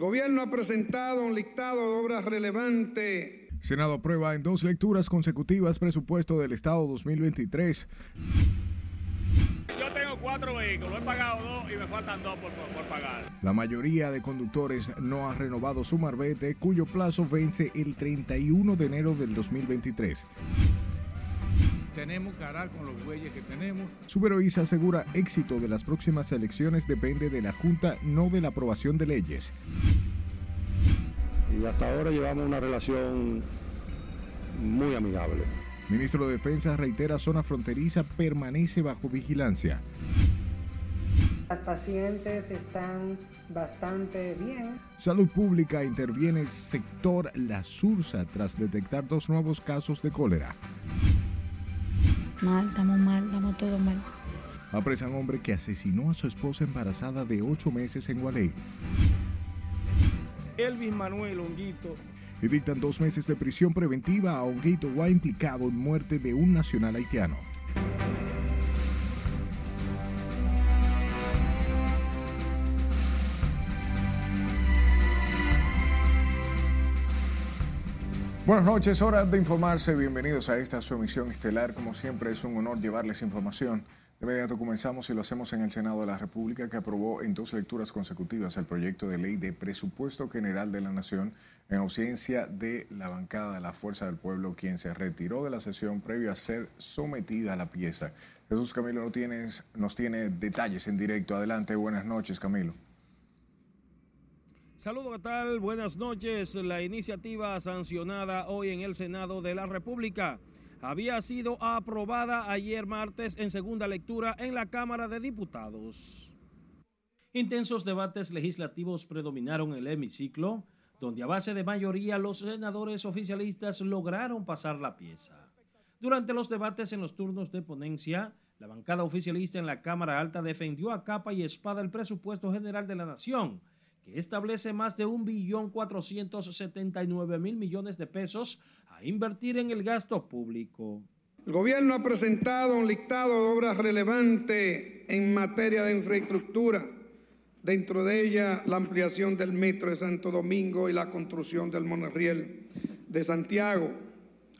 El gobierno ha presentado un listado de obras relevantes. Senado aprueba en dos lecturas consecutivas presupuesto del Estado 2023. Yo tengo cuatro vehículos, he pagado dos y me faltan dos por, por, por, pagar. La mayoría de conductores no ha renovado su marbete, cuyo plazo vence el 31 de enero del 2023. Tenemos que arar con los bueyes que tenemos. Suberoiza asegura éxito de las próximas elecciones depende de la Junta, no de la aprobación de leyes. Y hasta ahora llevamos una relación muy amigable. Ministro de Defensa reitera zona fronteriza permanece bajo vigilancia. Las pacientes están bastante bien. Salud Pública interviene el sector La Sursa tras detectar dos nuevos casos de cólera. Mal, estamos mal, estamos todo mal. Apresan hombre que asesinó a su esposa embarazada de ocho meses en Gualey. Elvis Manuel Honguito. Y dictan dos meses de prisión preventiva a Honguito Gua implicado en muerte de un nacional haitiano. Buenas noches, hora de informarse. Bienvenidos a esta su emisión estelar. Como siempre, es un honor llevarles información. De inmediato comenzamos y lo hacemos en el Senado de la República, que aprobó en dos lecturas consecutivas el proyecto de ley de presupuesto general de la Nación en ausencia de la bancada de la Fuerza del Pueblo, quien se retiró de la sesión previo a ser sometida a la pieza. Jesús Camilo no tienes, nos tiene detalles en directo. Adelante, buenas noches, Camilo. Saludos, ¿qué tal? Buenas noches. La iniciativa sancionada hoy en el Senado de la República había sido aprobada ayer martes en segunda lectura en la Cámara de Diputados. Intensos debates legislativos predominaron en el hemiciclo, donde a base de mayoría los senadores oficialistas lograron pasar la pieza. Durante los debates en los turnos de ponencia, la bancada oficialista en la Cámara Alta defendió a capa y espada el presupuesto general de la Nación, establece más de 1.479.000 millones de pesos a invertir en el gasto público. El gobierno ha presentado un listado de obras relevantes en materia de infraestructura, dentro de ella la ampliación del metro de Santo Domingo y la construcción del monorriel de Santiago.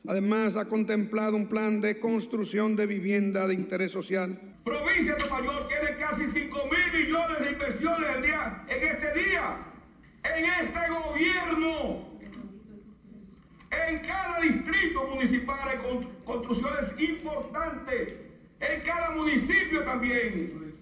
Además, ha contemplado un plan de construcción de vivienda de interés social. Provincia de Nueva York tiene casi 5 mil millones de inversiones al día, en este día, en este gobierno. En cada distrito municipal hay construcciones importantes, en cada municipio también.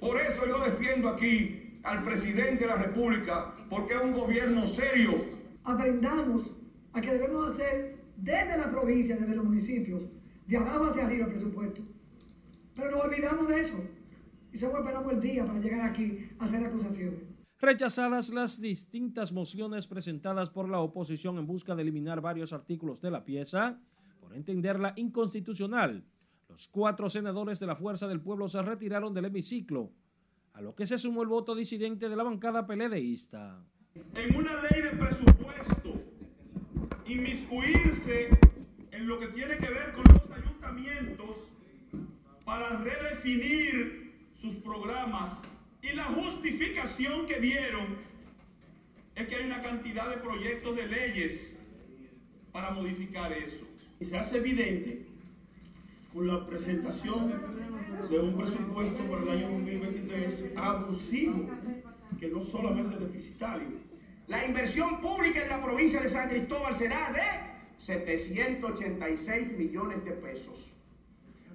Por eso yo defiendo aquí al presidente de la República, porque es un gobierno serio. Aprendamos a que debemos hacer desde la provincia, desde los municipios, de abajo hacia arriba el presupuesto. Pero nos olvidamos de eso. Y solo esperamos el día para llegar aquí a hacer acusaciones. Rechazadas las distintas mociones presentadas por la oposición en busca de eliminar varios artículos de la pieza, por entenderla inconstitucional, los cuatro senadores de la Fuerza del Pueblo se retiraron del hemiciclo, a lo que se sumó el voto disidente de la bancada peledeísta. En una ley de presupuesto, inmiscuirse en lo que tiene que ver para redefinir sus programas y la justificación que dieron es que hay una cantidad de proyectos de leyes para modificar eso. Y se hace evidente con la presentación de un presupuesto para el año 2023 abusivo, que no solamente deficitario. La inversión pública en la provincia de San Cristóbal será de 786 millones de pesos.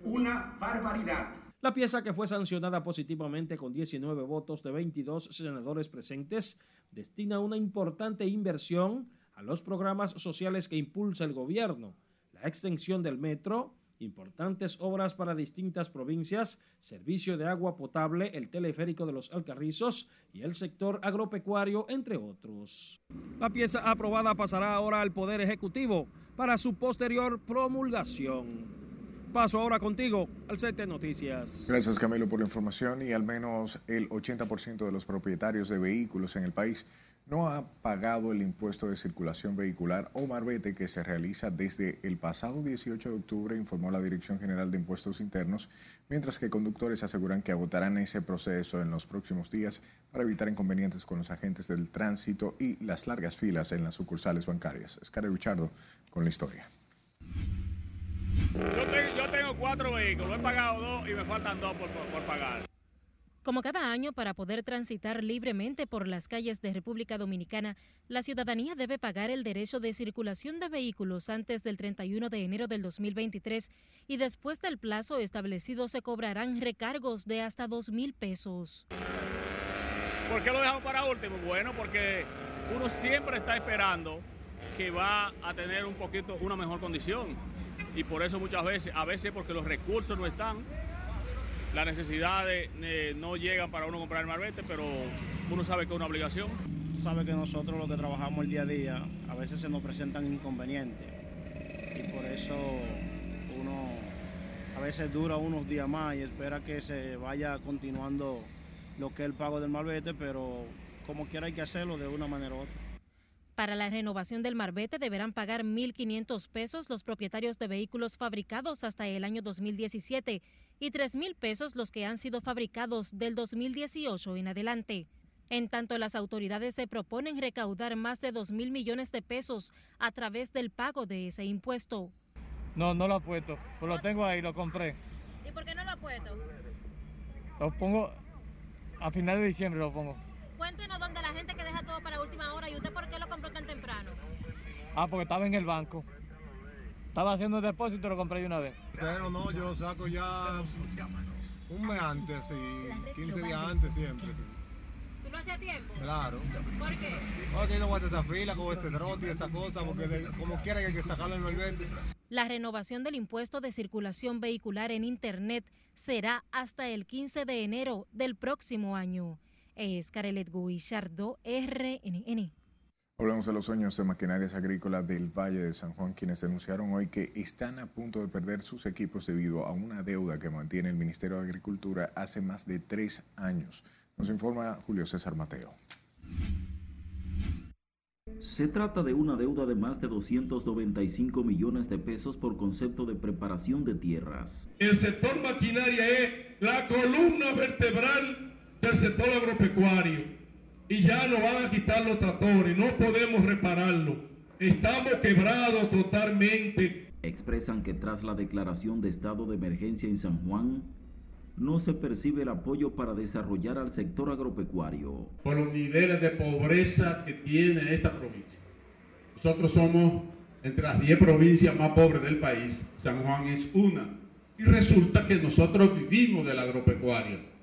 Una barbaridad. La pieza que fue sancionada positivamente con 19 votos de 22 senadores presentes destina una importante inversión a los programas sociales que impulsa el gobierno, la extensión del metro, importantes obras para distintas provincias, servicio de agua potable, el teleférico de los Alcarrizos y el sector agropecuario, entre otros. La pieza aprobada pasará ahora al Poder Ejecutivo para su posterior promulgación. Paso ahora contigo al CT Noticias. Gracias Camilo por la información y al menos el 80% de los propietarios de vehículos en el país no ha pagado el impuesto de circulación vehicular o marbete que se realiza desde el pasado 18 de octubre, informó la Dirección General de Impuestos Internos, mientras que conductores aseguran que agotarán ese proceso en los próximos días para evitar inconvenientes con los agentes del tránsito y las largas filas en las sucursales bancarias. Escarre Richardo con la historia. Yo tengo, cuatro vehículos, he pagado dos y me faltan dos por pagar. Como cada año, para poder transitar libremente por las calles de República Dominicana, la ciudadanía debe pagar el derecho de circulación de vehículos antes del 31 de enero del 2023 y después del plazo establecido se cobrarán recargos de hasta 2 mil pesos. ¿Por qué lo dejamos para último? Bueno, porque uno siempre está esperando que va a tener un poquito una mejor condición y por eso muchas veces, a veces porque los recursos no están, las necesidades eh, no llegan para uno comprar el marbete, pero uno sabe que es una obligación. Sabe que nosotros los que trabajamos el día a día, a veces se nos presentan inconvenientes y por eso uno a veces dura unos días más y espera que se vaya continuando lo que es el pago del marbete, pero como quiera hay que hacerlo de una manera u otra. Para la renovación del marbete deberán pagar 1.500 pesos los propietarios de vehículos fabricados hasta el año 2017 y 3 mil pesos los que han sido fabricados del 2018 en adelante. En tanto, las autoridades se proponen recaudar más de 2 mil millones de pesos a través del pago de ese impuesto. No, no lo ha puesto, pues lo tengo ahí, lo compré. ¿Y por qué no lo ha puesto? Lo pongo a final de diciembre, lo pongo. Cuéntenos dónde la gente que deja todo para última hora y usted por qué lo compró tan temprano. Ah, porque estaba en el banco. Estaba haciendo el depósito y lo compré de una vez. Pero no, yo lo saco ya un mes antes, y 15 días antes siempre. ¿Tú lo hacías tiempo? Claro. ¿Por qué? Porque no aguanta esa fila con ese trote y esa cosa, porque como quiera que hay que sacarlo en el verde. La renovación del impuesto de circulación vehicular en Internet será hasta el 15 de enero del próximo año. Es Carelet Guillardo, RNN. Hablamos de los sueños de maquinarias agrícolas del Valle de San Juan, quienes denunciaron hoy que están a punto de perder sus equipos debido a una deuda que mantiene el Ministerio de Agricultura hace más de tres años. Nos informa Julio César Mateo. Se trata de una deuda de más de 295 millones de pesos por concepto de preparación de tierras. El sector maquinaria es la columna vertebral del sector agropecuario y ya nos van a quitar los tractores, no podemos repararlo. Estamos quebrados totalmente. Expresan que tras la declaración de estado de emergencia en San Juan, no se percibe el apoyo para desarrollar al sector agropecuario. Por los niveles de pobreza que tiene esta provincia. Nosotros somos entre las 10 provincias más pobres del país. San Juan es una. Y resulta que nosotros vivimos del agropecuario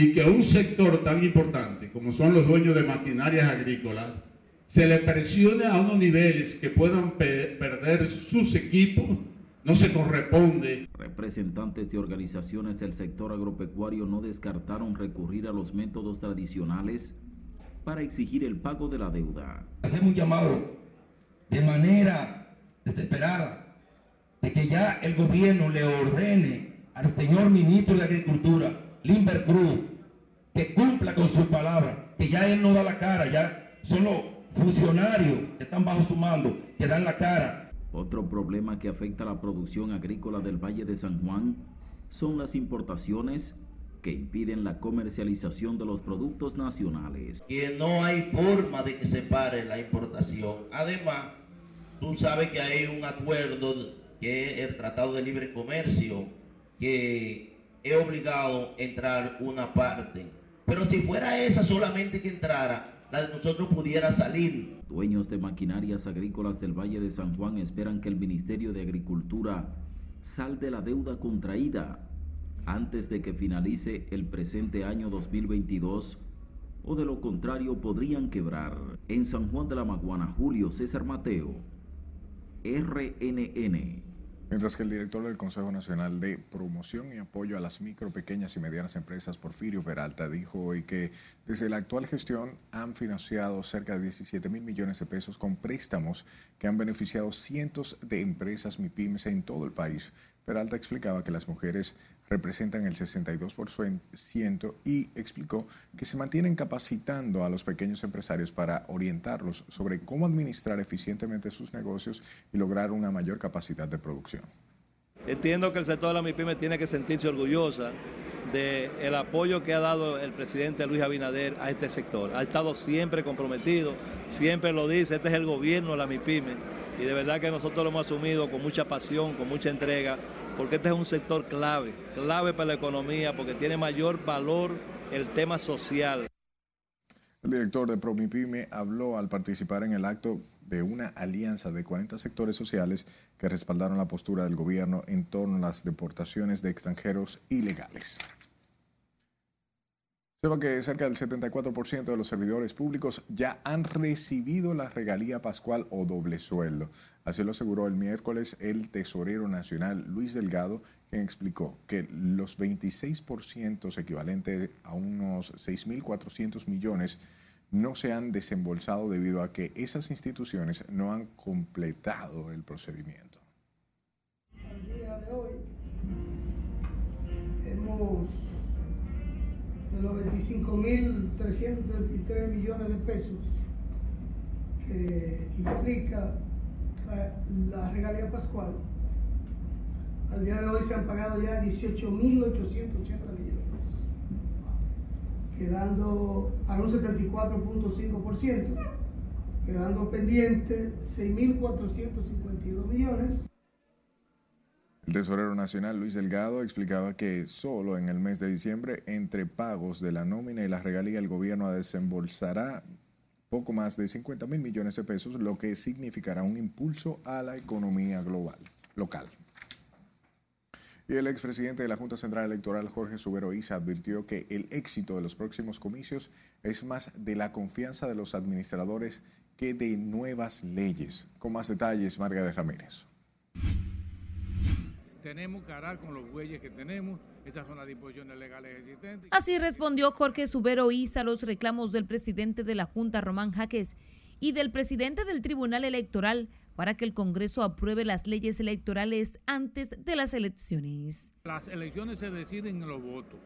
y que un sector tan importante como son los dueños de maquinarias agrícolas se le presione a unos niveles que puedan perder sus equipos no se corresponde. Representantes de organizaciones del sector agropecuario no descartaron recurrir a los métodos tradicionales para exigir el pago de la deuda. Hacemos un llamado de manera desesperada de que ya el gobierno le ordene al señor ministro de Agricultura Limber Cruz, que cumpla con su palabra, que ya él no da la cara, ya son los funcionarios que están bajo su mando, que dan la cara. Otro problema que afecta a la producción agrícola del Valle de San Juan son las importaciones que impiden la comercialización de los productos nacionales. Que no hay forma de que se pare la importación. Además, tú sabes que hay un acuerdo que es el Tratado de Libre Comercio que he obligado a entrar una parte. Pero si fuera esa solamente que entrara, la de nosotros pudiera salir. Dueños de maquinarias agrícolas del Valle de San Juan esperan que el Ministerio de Agricultura salde la deuda contraída antes de que finalice el presente año 2022 o de lo contrario podrían quebrar. En San Juan de la Maguana, Julio César Mateo, RNN. Mientras que el director del Consejo Nacional de Promoción y Apoyo a las Micro, Pequeñas y Medianas Empresas, Porfirio Peralta, dijo hoy que desde la actual gestión han financiado cerca de 17 mil millones de pesos con préstamos que han beneficiado cientos de empresas MIPIMES en todo el país. Peralta explicaba que las mujeres representan el 62% y explicó que se mantienen capacitando a los pequeños empresarios para orientarlos sobre cómo administrar eficientemente sus negocios y lograr una mayor capacidad de producción. Entiendo que el sector de la MIPYME tiene que sentirse orgullosa del apoyo que ha dado el presidente Luis Abinader a este sector. Ha estado siempre comprometido, siempre lo dice, este es el gobierno de la MIPYME y de verdad que nosotros lo hemos asumido con mucha pasión, con mucha entrega, porque este es un sector clave, clave para la economía, porque tiene mayor valor el tema social. El director de Promipyme habló al participar en el acto de una alianza de 40 sectores sociales que respaldaron la postura del gobierno en torno a las deportaciones de extranjeros ilegales. Sepa que cerca del 74% de los servidores públicos ya han recibido la regalía pascual o doble sueldo. Así lo aseguró el miércoles el tesorero nacional Luis Delgado, quien explicó que los 26% equivalente a unos 6.400 millones no se han desembolsado debido a que esas instituciones no han completado el procedimiento. Al día de hoy hemos de los 25.333 millones de pesos que implica la, regalía pascual, al día de hoy se han pagado ya 18.880 millones, quedando a un 74.5%, quedando pendiente 6.452 millones. El tesorero nacional Luis Delgado explicaba que solo en el mes de diciembre, entre pagos de la nómina y la regalía, el gobierno desembolsará poco más de 50 mil millones de pesos, lo que significará un impulso a la economía global, local. Y el expresidente de la Junta Central Electoral, Jorge Subero Isa, advirtió que el éxito de los próximos comicios es más de la confianza de los administradores que de nuevas leyes. Con más detalles, Margarita Ramírez tenemos que arar con los bueyes que tenemos. Estas son las disposiciones legales existentes. Así respondió Jorge Subero Isa a los reclamos del presidente de la Junta, Román Jaques, y del presidente del Tribunal Electoral para que el Congreso apruebe las leyes electorales antes de las elecciones. Las elecciones se deciden en los votos.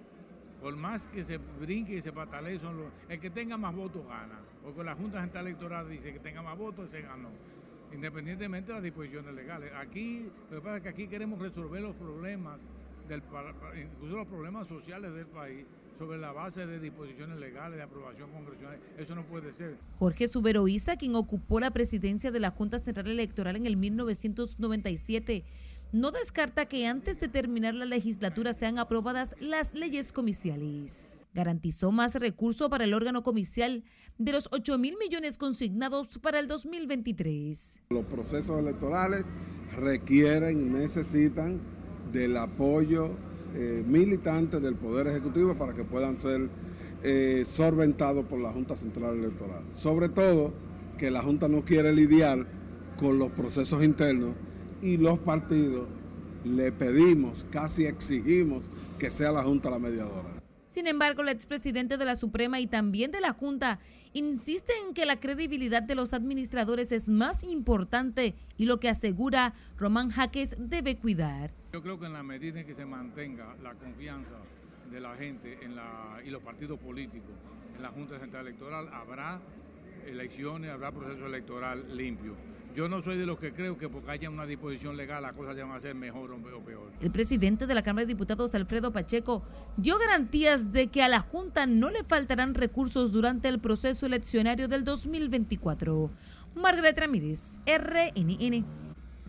Por más que se brinque y se patalee, son los, el que tenga más votos gana. Porque la Junta Central Electoral dice que tenga más votos, se ganó independientemente de las disposiciones legales. Aquí, lo que pasa es que aquí queremos resolver los problemas, del, incluso los problemas sociales del país, sobre la base de disposiciones legales, de aprobación congresional. Eso no puede ser. Jorge Suberoiza, quien ocupó la presidencia de la Junta Central Electoral en el 1997, no descarta que antes de terminar la legislatura sean aprobadas las leyes comiciales. Garantizó más recursos para el órgano comicial de los 8 mil millones consignados para el 2023. Los procesos electorales requieren, y necesitan del apoyo eh, militante del Poder Ejecutivo para que puedan ser eh, solventados por la Junta Central Electoral. Sobre todo que la Junta no quiere lidiar con los procesos internos y los partidos le pedimos, casi exigimos que sea la Junta la mediadora. Sin embargo, el expresidente de la Suprema y también de la Junta insiste en que la credibilidad de los administradores es más importante y lo que asegura Román Jaques debe cuidar. Yo creo que en la medida en que se mantenga la confianza de la gente en la, y los partidos políticos en la Junta Central Electoral, habrá elecciones, habrá proceso electoral limpio. Yo no soy de los que creo que porque haya una disposición legal las cosas ya van a ser mejor o peor. El presidente de la Cámara de Diputados, Alfredo Pacheco, dio garantías de que a la Junta no le faltarán recursos durante el proceso eleccionario del 2024. Margaret Ramírez, RNN.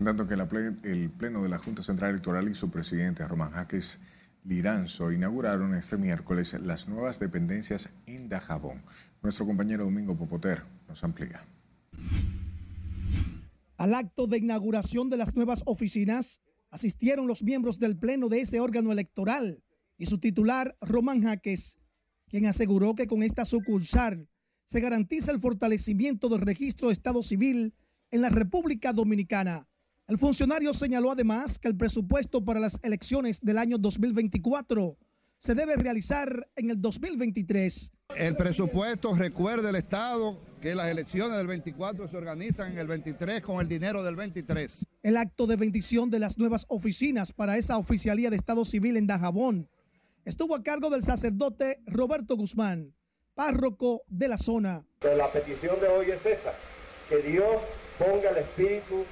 Tanto que el Pleno de la Junta Central Electoral y su presidente, Román Jaques Liranzo, inauguraron este miércoles las nuevas dependencias en Dajabón. Nuestro compañero Domingo Popoter nos amplía. Al acto de inauguración de las nuevas oficinas asistieron los miembros del pleno de ese órgano electoral y su titular, Román Jaques, quien aseguró que con esta sucursal se garantiza el fortalecimiento del registro de Estado civil en la República Dominicana. El funcionario señaló además que el presupuesto para las elecciones del año 2024 se debe realizar en el 2023. El presupuesto, recuerde el Estado, que las elecciones del 24 se organizan en el 23 con el dinero del 23. El acto de bendición de las nuevas oficinas para esa oficialía de Estado Civil en Dajabón estuvo a cargo del sacerdote Roberto Guzmán, párroco de la zona. la petición de hoy es esa, que Dios ponga el espíritu,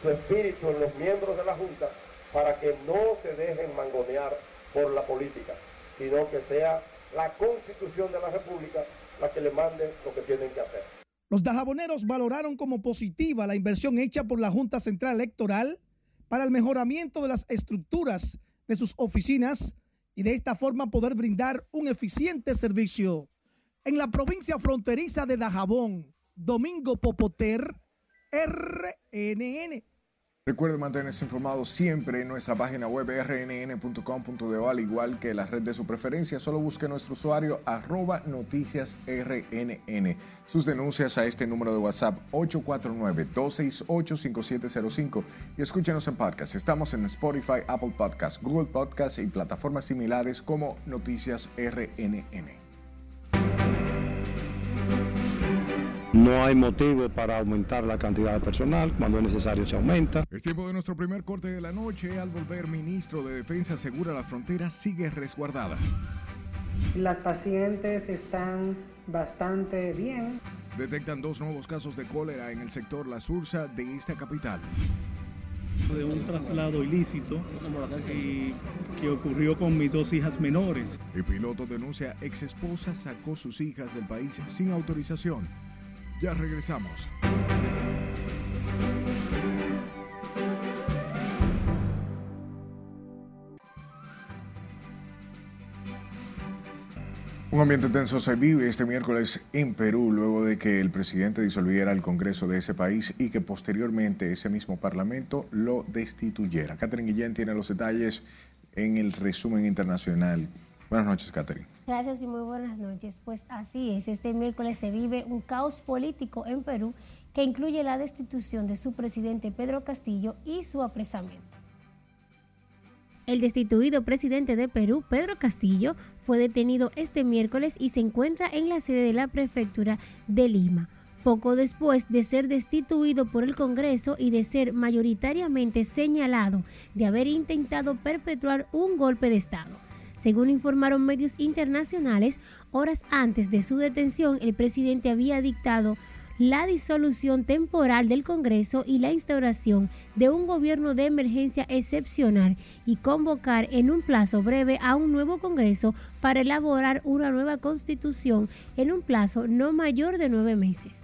su espíritu en los miembros de la Junta para que no se dejen mangonear por la política, sino que sea la constitución de la República la que le mande lo que tienen que hacer. Los dajaboneros valoraron como positiva la inversión hecha por la Junta Central Electoral para el mejoramiento de las estructuras de sus oficinas y de esta forma poder brindar un eficiente servicio. En la provincia fronteriza de Dajabón, Domingo Popoter, RNN. Recuerde mantenerse informado siempre en nuestra página web rnn.com.de al igual que la red de su preferencia. Solo busque nuestro usuario arroba noticias rnn. Sus denuncias a este número de WhatsApp 849-268-5705 y escúchenos en podcast. Estamos en Spotify, Apple Podcasts, Google Podcasts y plataformas similares como Noticias RNN. No hay motivo para aumentar la cantidad de personal, cuando es necesario se aumenta. Es tiempo de nuestro primer corte de la noche. Al volver, ministro de Defensa asegura la frontera sigue resguardada. Las pacientes están bastante bien. Detectan dos nuevos casos de cólera en el sector La Sursa de esta capital. De un traslado ilícito y que ocurrió con mis dos hijas menores. El piloto denuncia ex esposa sacó sus hijas del país sin autorización. Ya regresamos. Un ambiente tenso se vive este miércoles en Perú luego de que el presidente disolviera el Congreso de ese país y que posteriormente ese mismo Parlamento lo destituyera. Catherine Guillén tiene los detalles en el resumen internacional. Buenas noches, Catherine. Gracias y muy buenas noches. Pues así es, este miércoles se vive un caos político en Perú que incluye la destitución de su presidente Pedro Castillo y su apresamiento. El destituido presidente de Perú, Pedro Castillo, fue detenido este miércoles y se encuentra en la sede de la prefectura de Lima. Poco después de ser destituido por el Congreso y de ser mayoritariamente señalado de haber intentado perpetuar un golpe de Estado. Según informaron medios internacionales, horas antes de su detención, el presidente había dictado la disolución temporal del Congreso y la instauración de un gobierno de emergencia excepcional y convocar en un plazo breve a un nuevo Congreso para elaborar una nueva constitución en un plazo no mayor de nueve meses.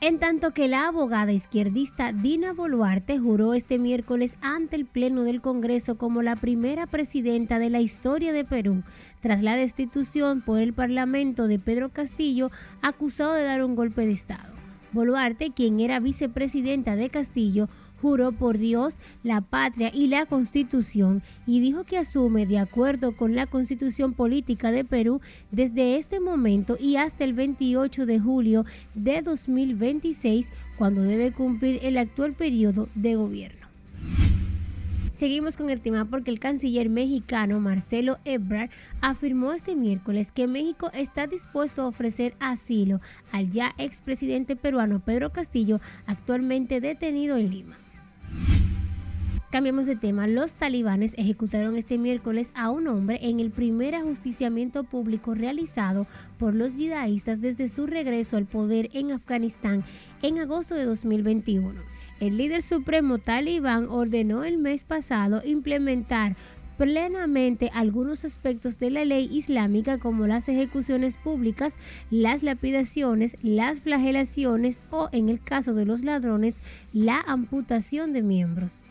En tanto que la abogada izquierdista Dina Boluarte juró este miércoles ante el Pleno del Congreso como la primera presidenta de la historia de Perú, tras la destitución por el Parlamento de Pedro Castillo, acusado de dar un golpe de Estado. Boluarte, quien era vicepresidenta de Castillo, juró por Dios, la patria y la constitución y dijo que asume de acuerdo con la constitución política de Perú desde este momento y hasta el 28 de julio de 2026 cuando debe cumplir el actual periodo de gobierno. Seguimos con el tema porque el canciller mexicano Marcelo Ebrard afirmó este miércoles que México está dispuesto a ofrecer asilo al ya expresidente peruano Pedro Castillo, actualmente detenido en Lima. Cambiamos de tema. Los talibanes ejecutaron este miércoles a un hombre en el primer ajusticiamiento público realizado por los yidaístas desde su regreso al poder en Afganistán en agosto de 2021. El líder supremo talibán ordenó el mes pasado implementar plenamente algunos aspectos de la ley islámica como las ejecuciones públicas, las lapidaciones, las flagelaciones o, en el caso de los ladrones, la amputación de miembros.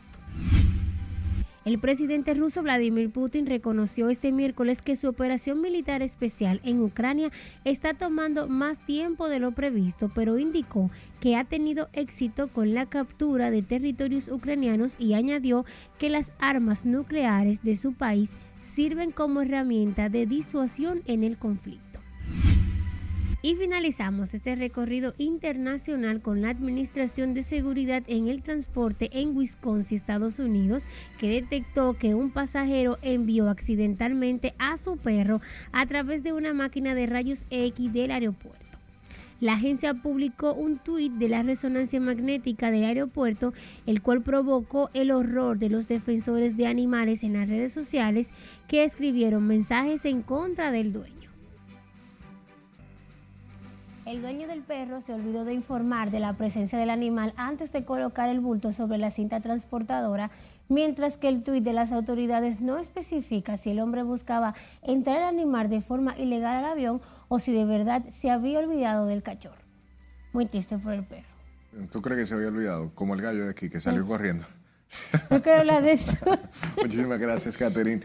El presidente ruso Vladimir Putin reconoció este miércoles que su operación militar especial en Ucrania está tomando más tiempo de lo previsto, pero indicó que ha tenido éxito con la captura de territorios ucranianos y añadió que las armas nucleares de su país sirven como herramienta de disuasión en el conflicto. Y finalizamos este recorrido internacional con la Administración de Seguridad en el Transporte en Wisconsin, Estados Unidos, que detectó que un pasajero envió accidentalmente a su perro a través de una máquina de rayos X del aeropuerto. la agencia publicó un tuit de la resonancia magnética del aeropuerto, el cual provocó el horror de los defensores de animales en las redes sociales que escribieron mensajes en contra del dueño. El dueño del perro se olvidó de informar de la presencia del animal antes de colocar el bulto sobre la cinta transportadora, mientras que el tuit de las autoridades no especifica si el hombre buscaba entrar al animal de forma ilegal al avión o si de verdad se había olvidado del cachorro. Muy triste por el perro. ¿Tú crees que se había olvidado? Como el gallo de aquí, que salió corriendo. No quiero hablar de eso. Muchísimas gracias, Catherine.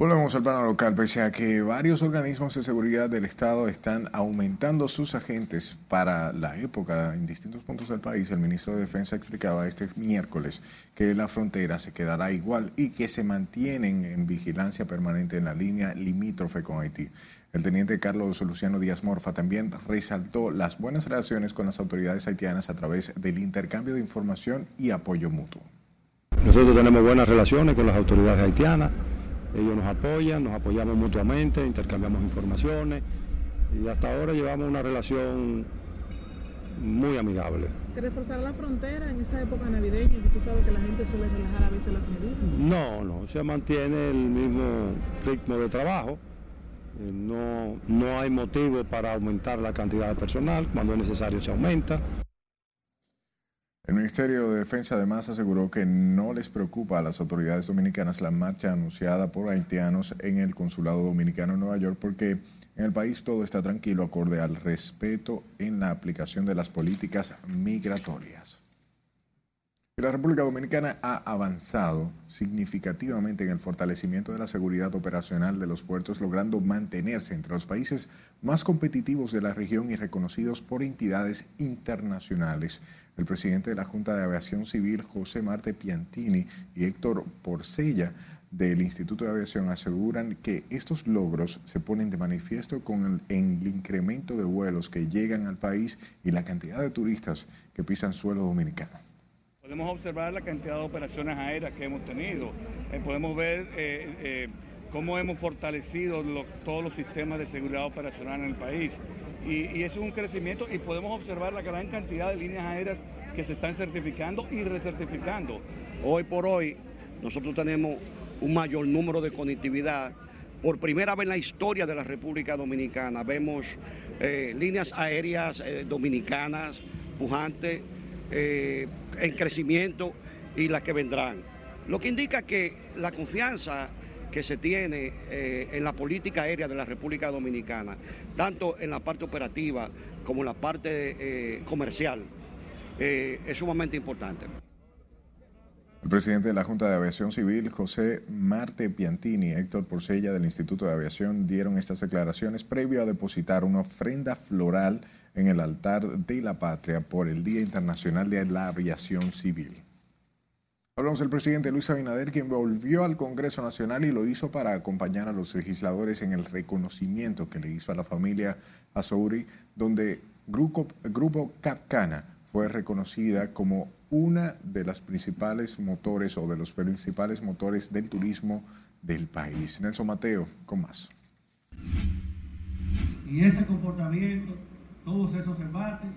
Volvemos al plano local, pese a que varios organismos de seguridad del Estado están aumentando sus agentes para la época en distintos puntos del país, el ministro de Defensa explicaba este miércoles que la frontera se quedará igual y que se mantienen en vigilancia permanente en la línea limítrofe con Haití. El teniente Carlos Luciano Díaz Morfa también resaltó las buenas relaciones con las autoridades haitianas a través del intercambio de información y apoyo mutuo. Nosotros tenemos buenas relaciones con las autoridades haitianas ellos nos apoyan, nos apoyamos mutuamente, intercambiamos informaciones y hasta ahora llevamos una relación muy amigable. ¿Se reforzará la frontera en esta época navideña? Usted sabe que la gente suele relajar a veces las medidas. No, no, se mantiene el mismo ritmo de trabajo. Eh, no, no hay motivo para aumentar la cantidad de personal, cuando es necesario se aumenta. El Ministerio de Defensa además aseguró que no les preocupa a las autoridades dominicanas la marcha anunciada por haitianos en el Consulado Dominicano en Nueva York porque en el país todo está tranquilo acorde al respeto en la aplicación de las políticas migratorias. La República Dominicana ha avanzado significativamente en el fortalecimiento de la seguridad operacional de los puertos, logrando mantenerse entre los países más competitivos de la región y reconocidos por entidades internacionales. El presidente de la Junta de Aviación Civil, José Marte Piantini, y Héctor Porcella, del Instituto de Aviación aseguran que estos logros se ponen de manifiesto con el, incremento de vuelos que llegan al país y la cantidad de turistas que pisan suelo dominicano. Podemos observar la cantidad de operaciones aéreas que hemos tenido. Eh, podemos ver eh, eh, cómo hemos fortalecido todos los sistemas de seguridad operacional en el país. Y, es un crecimiento y podemos observar la gran cantidad de líneas aéreas que se están certificando y recertificando. Hoy por hoy nosotros tenemos un mayor número de conectividad. Por primera vez en la historia de la República Dominicana vemos eh, líneas aéreas eh, dominicanas pujantes eh, en crecimiento y las que vendrán. Lo que indica que la confianza que se tiene eh, en la política aérea de la República Dominicana, tanto en la parte operativa como en la parte eh, comercial, eh, es sumamente importante. El presidente de la Junta de Aviación Civil, José Marte Piantini y Héctor Porcella del Instituto de Aviación dieron estas declaraciones previo a depositar una ofrenda floral en el altar de la patria por el Día Internacional de la Aviación Civil. Hablamos del presidente Luis Abinader, quien volvió al Congreso Nacional y lo hizo para acompañar a los legisladores en el reconocimiento que le hizo a la familia Azouri, donde Grupo, Grupo Capcana fue reconocida como una de las principales motores o de los principales motores del turismo del país. Nelson Mateo, con más. Y ese comportamiento, todos esos embates,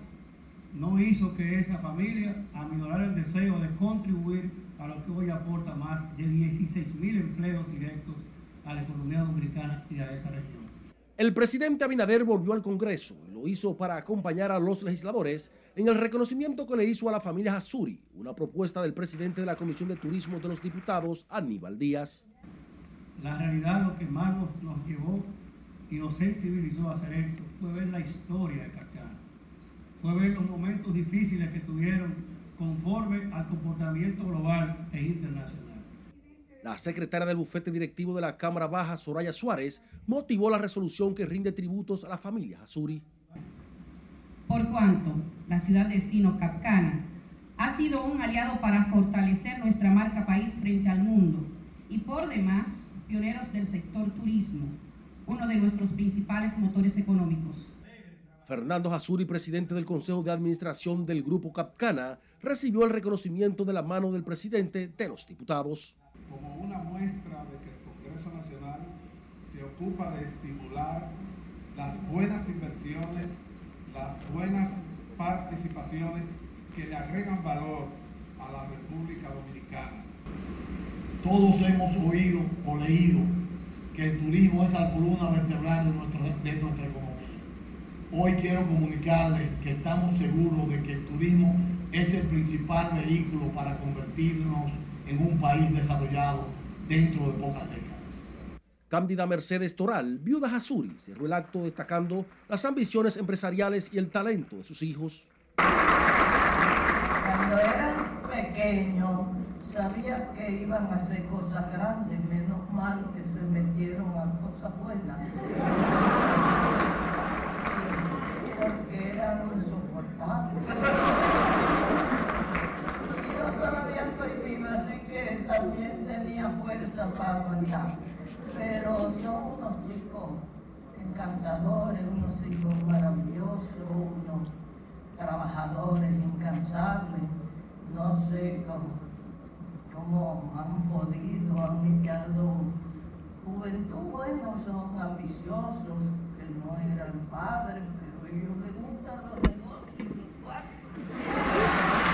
no hizo que esa familia aminorara el deseo de contribuir a lo que hoy aporta más de 16 mil empleos directos a la economía dominicana y a esa región. El presidente Abinader volvió al Congreso y lo hizo para acompañar a los legisladores en el reconocimiento que le hizo a la familia Hasuri, una propuesta del presidente de la Comisión de Turismo de los Diputados, Aníbal Díaz. La realidad lo que más nos, nos llevó y nos sensibilizó a hacer esto fue ver la historia de Cacana, fue ver los momentos difíciles que tuvieron conforme al comportamiento global e internacional. La secretaria del bufete directivo de la Cámara Baja, Soraya Suárez, motivó la resolución que rinde tributos a la familia Azuri. Por cuanto la ciudad destino Capcana ha sido un aliado para fortalecer nuestra marca país frente al mundo y por demás pioneros del sector turismo, uno de nuestros principales motores económicos. Fernando Azuri, presidente del Consejo de Administración del Grupo Capcana, recibió el reconocimiento de la mano del presidente de los diputados. Como una muestra de que el Congreso Nacional se ocupa de estimular las buenas inversiones las buenas participaciones que le agregan valor a la República Dominicana. Todos hemos oído o leído que el turismo es la columna vertebral de, nuestro, de nuestra economía. Hoy quiero comunicarles que estamos seguros de que el turismo es el principal vehículo para convertirnos en un país desarrollado dentro de pocas décadas. Cándida Mercedes Toral, viuda Jasuri, cerró el acto destacando las ambiciones empresariales y el talento de sus hijos. Cuando eran pequeños, sabía que iban a hacer cosas grandes, menos mal que se metieron a cosas buenas. Porque eran insoportables. Yo todavía estoy viva, así que también tenía fuerza para aguantar. Pero son unos chicos encantadores, unos hijos maravillosos, unos trabajadores incansables. No sé cómo, han podido, han echado juventud, bueno, son ambiciosos, que no eran padres, pero ellos les gustan los negocios los.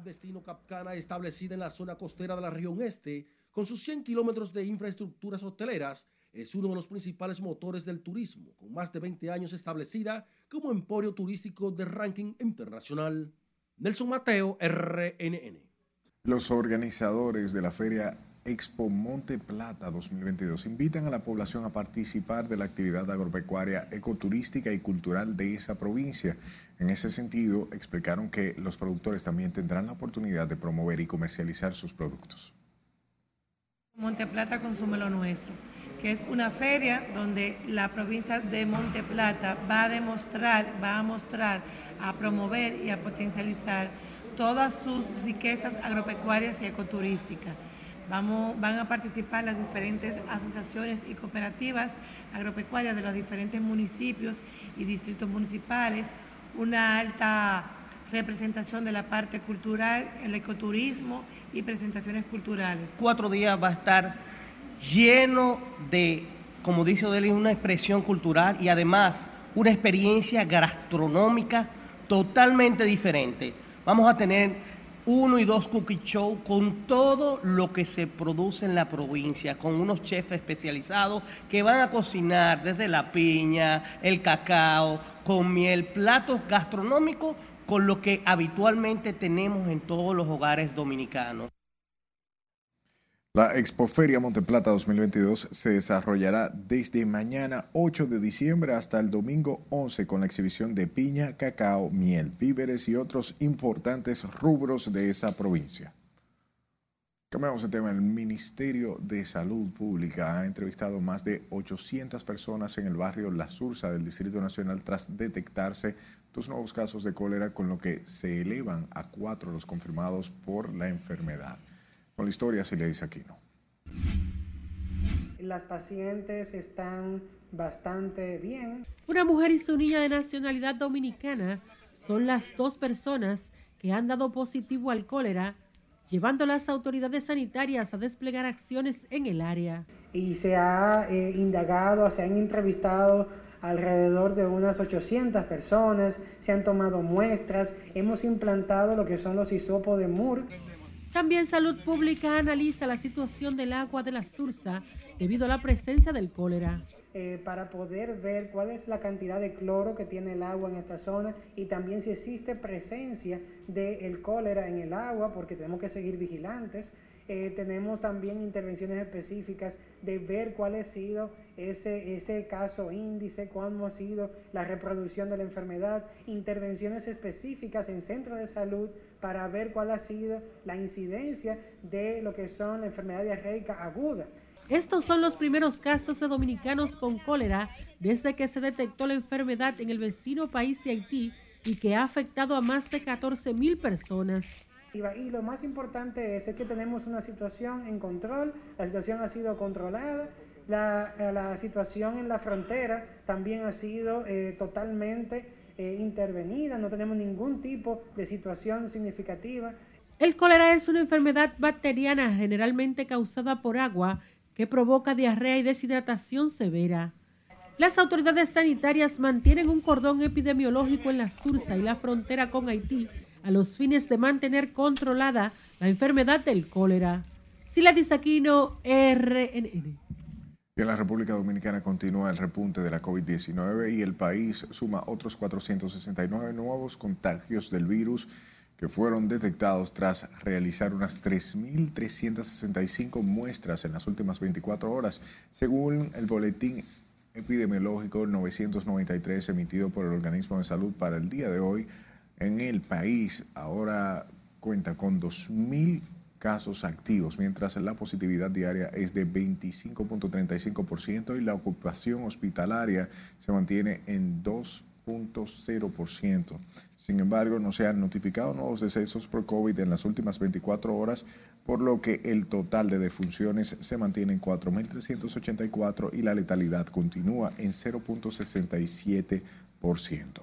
Destino Capcana, establecida en la zona costera de la región este, con sus 100 kilómetros de infraestructuras hoteleras, es uno de los principales motores del turismo, con más de 20 años establecida como emporio turístico de ranking internacional. Nelson Mateo, RNN. Los organizadores de la feria Expo Monte Plata 2022 invitan a la población a participar de la actividad agropecuaria, ecoturística y cultural de esa provincia. En ese sentido, explicaron que los productores también tendrán la oportunidad de promover y comercializar sus productos. Monte Plata consume lo nuestro, que es una feria donde la provincia de Monte Plata va a demostrar, va a mostrar, a promover y a potencializar todas sus riquezas agropecuarias y ecoturísticas. Vamos, van a participar las diferentes asociaciones y cooperativas agropecuarias de los diferentes municipios y distritos municipales, una alta representación de la parte cultural, el ecoturismo y presentaciones culturales. Cuatro días va a estar lleno de, como dice Odeli, una expresión cultural y además una experiencia gastronómica totalmente diferente. Vamos a tener uno y dos cookie show con todo lo que se produce en la provincia, con unos chefs especializados que van a cocinar desde la piña, el cacao, con miel, platos gastronómicos con lo que habitualmente tenemos en todos los hogares dominicanos. La Expoferia Monteplata 2022 se desarrollará desde mañana 8 de diciembre hasta el domingo 11 con la exhibición de piña, cacao, miel, víveres y otros importantes rubros de esa provincia. Cambiamos de tema. El Ministerio de Salud Pública ha entrevistado más de 800 personas en el barrio La Sursa del Distrito Nacional tras detectarse dos nuevos casos de cólera, con lo que se elevan a cuatro los confirmados por la enfermedad. Con la historia se le dice aquí, ¿no? Las pacientes están bastante bien. Una mujer y su niña de nacionalidad dominicana son las dos personas que han dado positivo al cólera, llevando a las autoridades sanitarias a desplegar acciones en el área. Y se ha eh, indagado, se han entrevistado alrededor de unas 800 personas, se han tomado muestras, hemos implantado lo que son los hisopos de Moore. También Salud Pública analiza la situación del agua de la Sursa debido a la presencia del cólera. Eh, para poder ver cuál es la cantidad de cloro que tiene el agua en esta zona y también si existe presencia del cólera en el agua, porque tenemos que seguir vigilantes. Eh, tenemos también intervenciones específicas de ver cuál ha sido ese, ese caso índice, cuándo ha sido la reproducción de la enfermedad, intervenciones específicas en centros de salud para ver cuál ha sido la incidencia de lo que son la enfermedad diarreica aguda. Estos son los primeros casos de dominicanos con cólera desde que se detectó la enfermedad en el vecino país de Haití y que ha afectado a más de 14 mil personas. Y lo más importante es, que tenemos una situación en control, la situación ha sido controlada, la, la situación en la frontera también ha sido eh, totalmente eh, intervenida, no tenemos ningún tipo de situación significativa. El cólera es una enfermedad bacteriana generalmente causada por agua que provoca diarrea y deshidratación severa. Las autoridades sanitarias mantienen un cordón epidemiológico en la Sursa y la frontera con Haití a los fines de mantener controlada la enfermedad del cólera. Sila Disaquino, RNN. En la República Dominicana continúa el repunte de la COVID-19 y el país suma otros 469 nuevos contagios del virus que fueron detectados tras realizar unas 3.365 muestras en las últimas 24 horas, según el boletín epidemiológico 993 emitido por el Organismo de Salud para el día de hoy. En el país ahora cuenta con 2.000 casos activos, mientras la positividad diaria es de 25.35% y la ocupación hospitalaria se mantiene en 2.0%. Sin embargo, no se han notificado nuevos decesos por COVID en las últimas 24 horas, por lo que el total de defunciones se mantiene en 4.384 y la letalidad continúa en 0.67%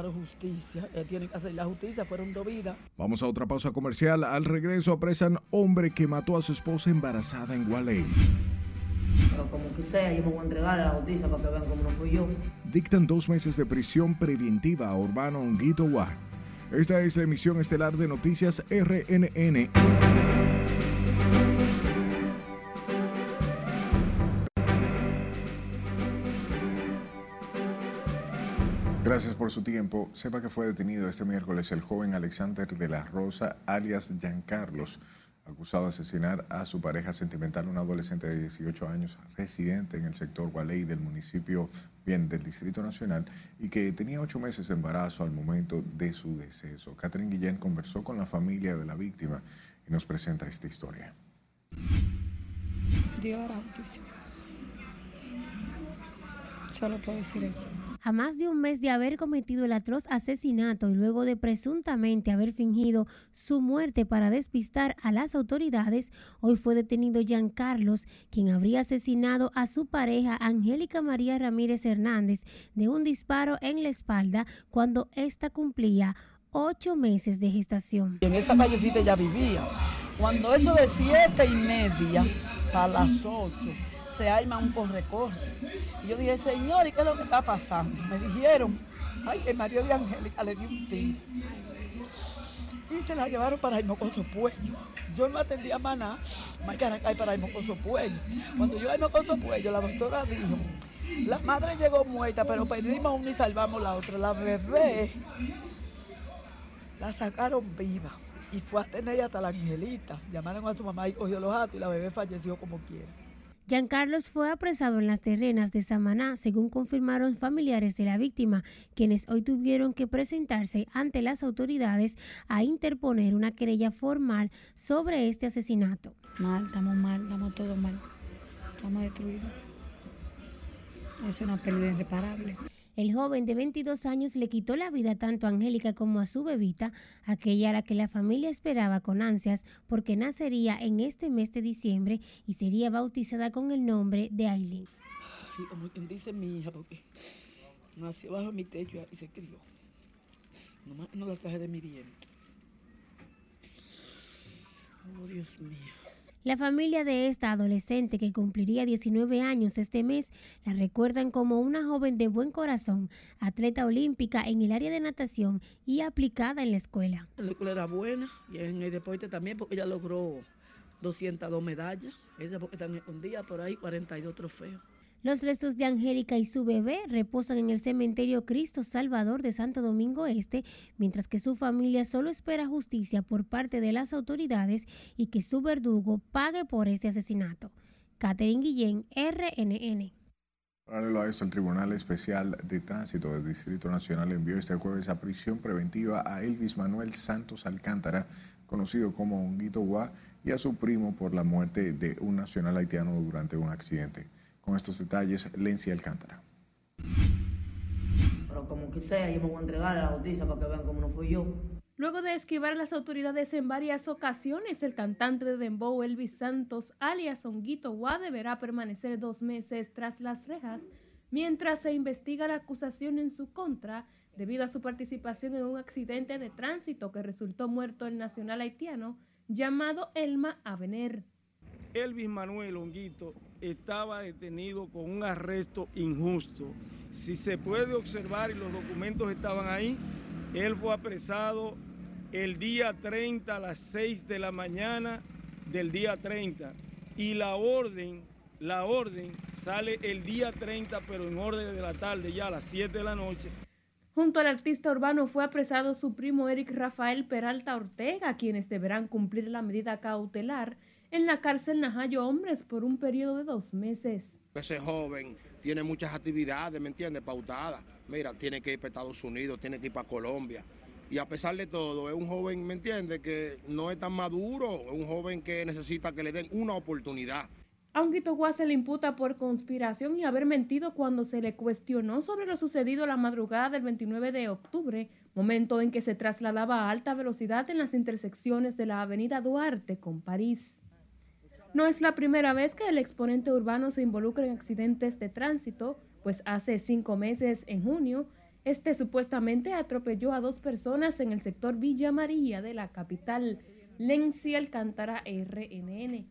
justicia. Eh, tienen que hacer la justicia, fueron dos vidas. Vamos a otra pausa comercial. Al regreso apresan hombre que mató a su esposa embarazada en Gualey. Pero como que sea, yo me voy a entregar a la justicia para que vean cómo no fui yo. Dictan dos meses de prisión preventiva a Urbano Honguito Guá. Esta es la emisión estelar de Noticias RNN. Gracias por su tiempo. Sepa que fue detenido este miércoles el joven Alexander de la Rosa, alias Giancarlos, acusado de asesinar a su pareja sentimental, un adolescente de 18 años, residente en el sector Gualey del municipio bien del Distrito Nacional y que tenía ocho meses de embarazo al momento de su deceso. Catherine Guillén conversó con la familia de la víctima y nos presenta esta historia. Dios Solo puedo decir eso. A más de un mes de haber cometido el atroz asesinato y luego de presuntamente haber fingido su muerte para despistar a las autoridades, hoy fue detenido Jean Carlos, quien habría asesinado a su pareja Angélica María Ramírez Hernández de un disparo en la espalda cuando ésta cumplía ocho meses de gestación. En esa callecita ya vivía. Cuando eso de siete y media a las ocho se arma un corre-corre. Y yo dije, señor, ¿y qué es lo que está pasando? Me dijeron, ay, que Mario de Angélica le dio un tiro. Y se la llevaron para el Mocoso Puello. Yo no atendía más nada, mañana cae para el Mocoso Puello. Cuando yo al Mocoso Puello, la doctora dijo, la madre llegó muerta, pero perdimos una y salvamos la otra. La bebé la sacaron viva y fue a tener hasta la angelita. Llamaron a su mamá y cogió los atos y la bebé falleció como quiera. Carlos fue apresado en las terrenas de Samaná, según confirmaron familiares de la víctima, quienes hoy tuvieron que presentarse ante las autoridades a interponer una querella formal sobre este asesinato. Mal, estamos mal, estamos todos mal, estamos destruidos. Es una pérdida irreparable. El joven de 22 años le quitó la vida tanto a Angélica como a su bebita, aquella a la que la familia esperaba con ansias porque nacería en este mes de diciembre y sería bautizada con el nombre de Aileen. como quien dice mi hija, porque nació bajo mi techo y se crió. no la traje de mi vientre. Oh, Dios mío. La familia de esta adolescente que cumpliría 19 años este mes la recuerdan como una joven de buen corazón, atleta olímpica en el área de natación y aplicada en la escuela. La escuela era buena y en el deporte también porque ella logró 202 medallas. Ella porque también escondida por ahí 42 trofeos. Los restos de Angélica y su bebé reposan en el cementerio Cristo Salvador de Santo Domingo Este, mientras que su familia solo espera justicia por parte de las autoridades y que su verdugo pague por este asesinato. Catherine Guillén, RNN. Paralelo a esto, el Tribunal Especial de Tránsito del Distrito Nacional envió este jueves a prisión preventiva a Elvis Manuel Santos Alcántara, conocido como Honguito Guá, y a su primo por la muerte de un nacional haitiano durante un accidente. Con estos detalles, Lencia Alcántara. Pero como que sea, yo me voy a entregar a la justicia para que vean cómo no fui yo. Luego de esquivar a las autoridades en varias ocasiones, el cantante de Dembow Elvis Santos, alias Honguito Guá, deberá permanecer dos meses tras las rejas mientras se investiga la acusación en su contra debido a su participación en un accidente de tránsito que resultó muerto el nacional haitiano llamado Elma Avener. Elvis Manuel Honguito estaba detenido con un arresto injusto. Si se puede observar y los documentos estaban ahí, él fue apresado el día 30 a las 6 de la mañana del día 30 y la orden, la orden sale el día 30 pero en orden de la tarde ya a las 7 de la noche. Junto al artista urbano fue apresado su primo Eric Rafael Peralta Ortega, quienes deberán cumplir la medida cautelar en la cárcel Najayo Hombres por un periodo de dos meses. Ese joven tiene muchas actividades, ¿me entiendes? Pautadas. Mira, tiene que ir para Estados Unidos, tiene que ir para Colombia. Y a pesar de todo, es un joven, ¿me entiendes? Que no es tan maduro, es un joven que necesita que le den una oportunidad. A Honguito Guá se le imputa por conspiración y haber mentido cuando se le cuestionó sobre lo sucedido la madrugada del 29 de octubre, momento en que se trasladaba a alta velocidad en las intersecciones de la avenida Duarte con París. No es la primera vez que el exponente urbano se involucra en accidentes de tránsito, pues hace cinco meses, en junio, este supuestamente atropelló a dos personas en el sector Villa María de la capital, Lenzi Alcántara RNN.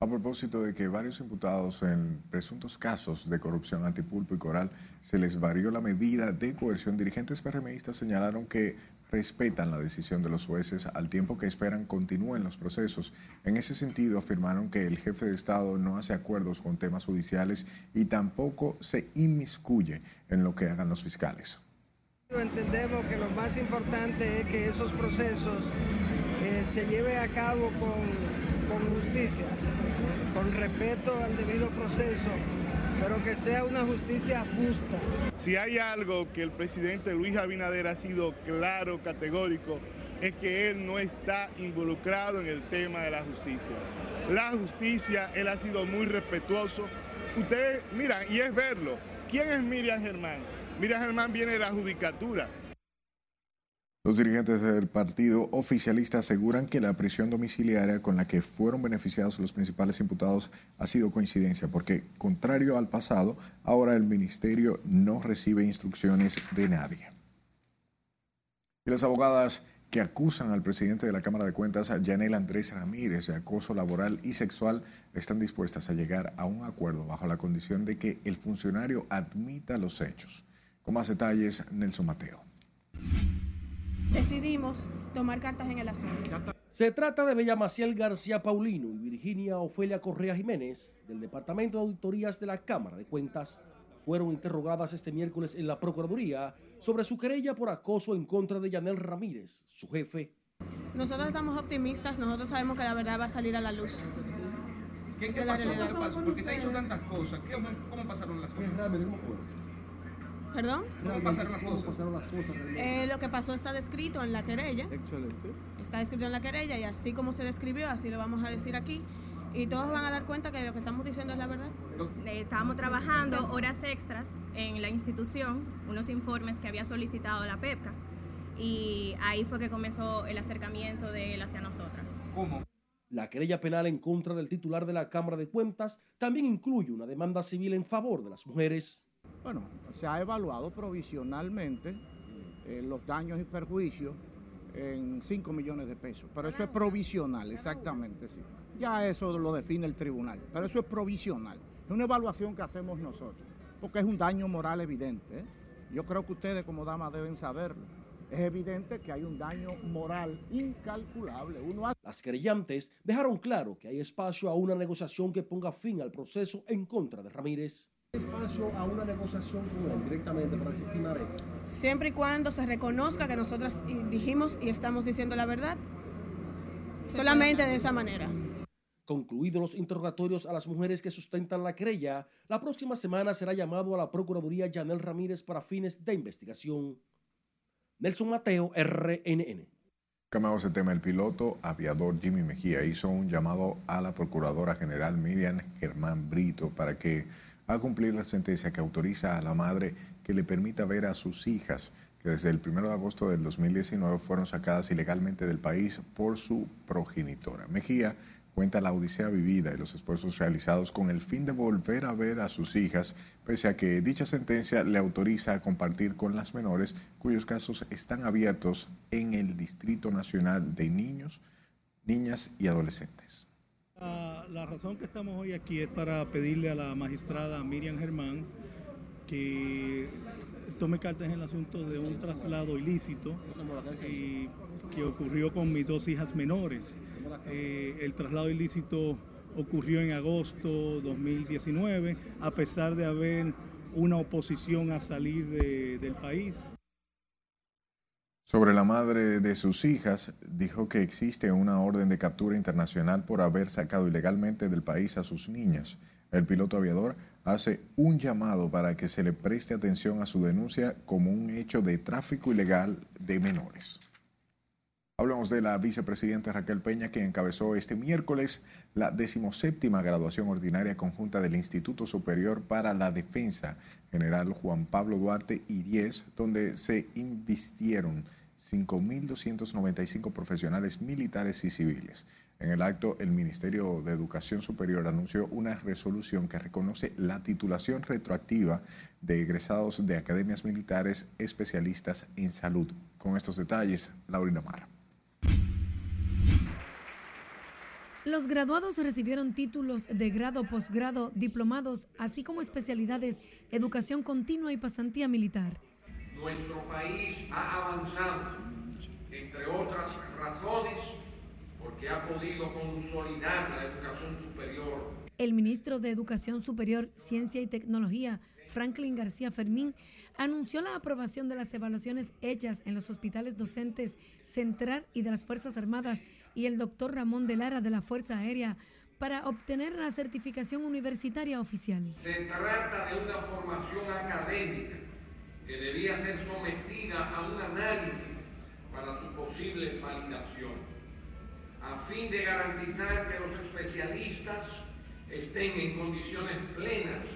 A propósito de que varios imputados en presuntos casos de corrupción antipulpo y coral se les varió la medida de coerción, dirigentes PRMistas señalaron que respetan la decisión de los jueces al tiempo que esperan continúen los procesos. En ese sentido, afirmaron que el jefe de Estado no hace acuerdos con temas judiciales y tampoco se inmiscuye en lo que hagan los fiscales. Entendemos que lo más importante es que esos procesos eh, se lleven a cabo con, con justicia, con respeto al debido proceso pero que sea una justicia justa. Si hay algo que el presidente Luis Abinader ha sido claro, categórico, es que él no está involucrado en el tema de la justicia. La justicia, él ha sido muy respetuoso. Ustedes, mira, y es verlo. ¿Quién es Miriam Germán? Miriam Germán viene de la judicatura. Los dirigentes del partido oficialista aseguran que la prisión domiciliaria con la que fueron beneficiados los principales imputados ha sido coincidencia, porque, contrario al pasado, ahora el ministerio no recibe instrucciones de nadie. Y las abogadas que acusan al presidente de la Cámara de Cuentas, Yanel Andrés Ramírez, de acoso laboral y sexual, están dispuestas a llegar a un acuerdo bajo la condición de que el funcionario admita los hechos. Con más detalles, Nelson Mateo decidimos tomar cartas en el asunto. Se trata de Bella Maciel García Paulino y Virginia Ofelia Correa Jiménez, del Departamento de Auditorías de la Cámara de Cuentas. Fueron interrogadas este miércoles en la Procuraduría sobre su querella por acoso en contra de Yanel Ramírez, su jefe. Nosotros estamos optimistas, nosotros sabemos que la verdad va a salir a la luz. ¿Qué, qué pasó? ¿Qué pasó? Porque se ha hecho tantas cosas. ¿Cómo pasaron las cosas? ¿Cómo ¿Perdón? ¿Cómo pasaron las cosas? Eh, lo que pasó está descrito en la querella. Excelente. Está descrito en la querella y así como se describió, así lo vamos a decir aquí. Y todos van a dar cuenta que lo que estamos diciendo es la verdad. Estábamos trabajando horas extras en la institución, unos informes que había solicitado la PEPCA. Y ahí fue que comenzó el acercamiento de él hacia nosotras. ¿Cómo? La querella penal en contra del titular de la Cámara de Cuentas también incluye una demanda civil en favor de las mujeres. Bueno, se ha evaluado provisionalmente eh, los daños y perjuicios en 5 millones de pesos, pero eso es provisional, exactamente, sí. Ya eso lo define el tribunal, pero eso es provisional. Es una evaluación que hacemos nosotros, porque es un daño moral evidente. ¿eh? Yo creo que ustedes como damas deben saberlo. Es evidente que hay un daño moral incalculable. Uno Las querellantes dejaron claro que hay espacio a una negociación que ponga fin al proceso en contra de Ramírez espacio a una negociación con él directamente para desestimar esto? Siempre y cuando se reconozca que nosotros dijimos y estamos diciendo la verdad. Solamente de esa manera. Concluidos los interrogatorios a las mujeres que sustentan la querella, la próxima semana será llamado a la Procuraduría Yanel Ramírez para fines de investigación. Nelson Mateo, RNN. Cambiamos el tema. El piloto aviador Jimmy Mejía hizo un llamado a la Procuradora General Miriam Germán Brito para que a cumplir la sentencia que autoriza a la madre que le permita ver a sus hijas que desde el 1 de agosto del 2019 fueron sacadas ilegalmente del país por su progenitora. Mejía cuenta la odisea vivida y los esfuerzos realizados con el fin de volver a ver a sus hijas, pese a que dicha sentencia le autoriza a compartir con las menores cuyos casos están abiertos en el Distrito Nacional de Niños, Niñas y Adolescentes. La, la razón que estamos hoy aquí es para pedirle a la magistrada Miriam Germán que tome cartas en el asunto de un traslado ilícito y que ocurrió con mis dos hijas menores. Eh, el traslado ilícito ocurrió en agosto 2019, a pesar de haber una oposición a salir de- del país. Sobre la madre de sus hijas, dijo que existe una orden de captura internacional por haber sacado ilegalmente del país a sus niñas. El piloto aviador hace un llamado para que se le preste atención a su denuncia como un hecho de tráfico ilegal de menores. Hablamos de la vicepresidenta Raquel Peña, que encabezó este miércoles la decimoséptima graduación ordinaria conjunta del Instituto Superior para la Defensa General Juan Pablo Duarte y 10, donde se invistieron 5.295 profesionales militares y civiles. En el acto, el Ministerio de Educación Superior anunció una resolución que reconoce la titulación retroactiva de egresados de academias militares especialistas en salud. Con estos detalles, Laurina Mar. Los graduados recibieron títulos de grado, posgrado, diplomados, así como especialidades, educación continua y pasantía militar. Nuestro país ha avanzado, entre otras razones, porque ha podido consolidar la educación superior. El ministro de Educación Superior, Ciencia y Tecnología, Franklin García Fermín, anunció la aprobación de las evaluaciones hechas en los hospitales docentes Central y de las Fuerzas Armadas y el doctor Ramón de Lara de la Fuerza Aérea para obtener la certificación universitaria oficial. Se trata de una formación académica que debía ser sometida a un análisis para su posible validación, a fin de garantizar que los especialistas estén en condiciones plenas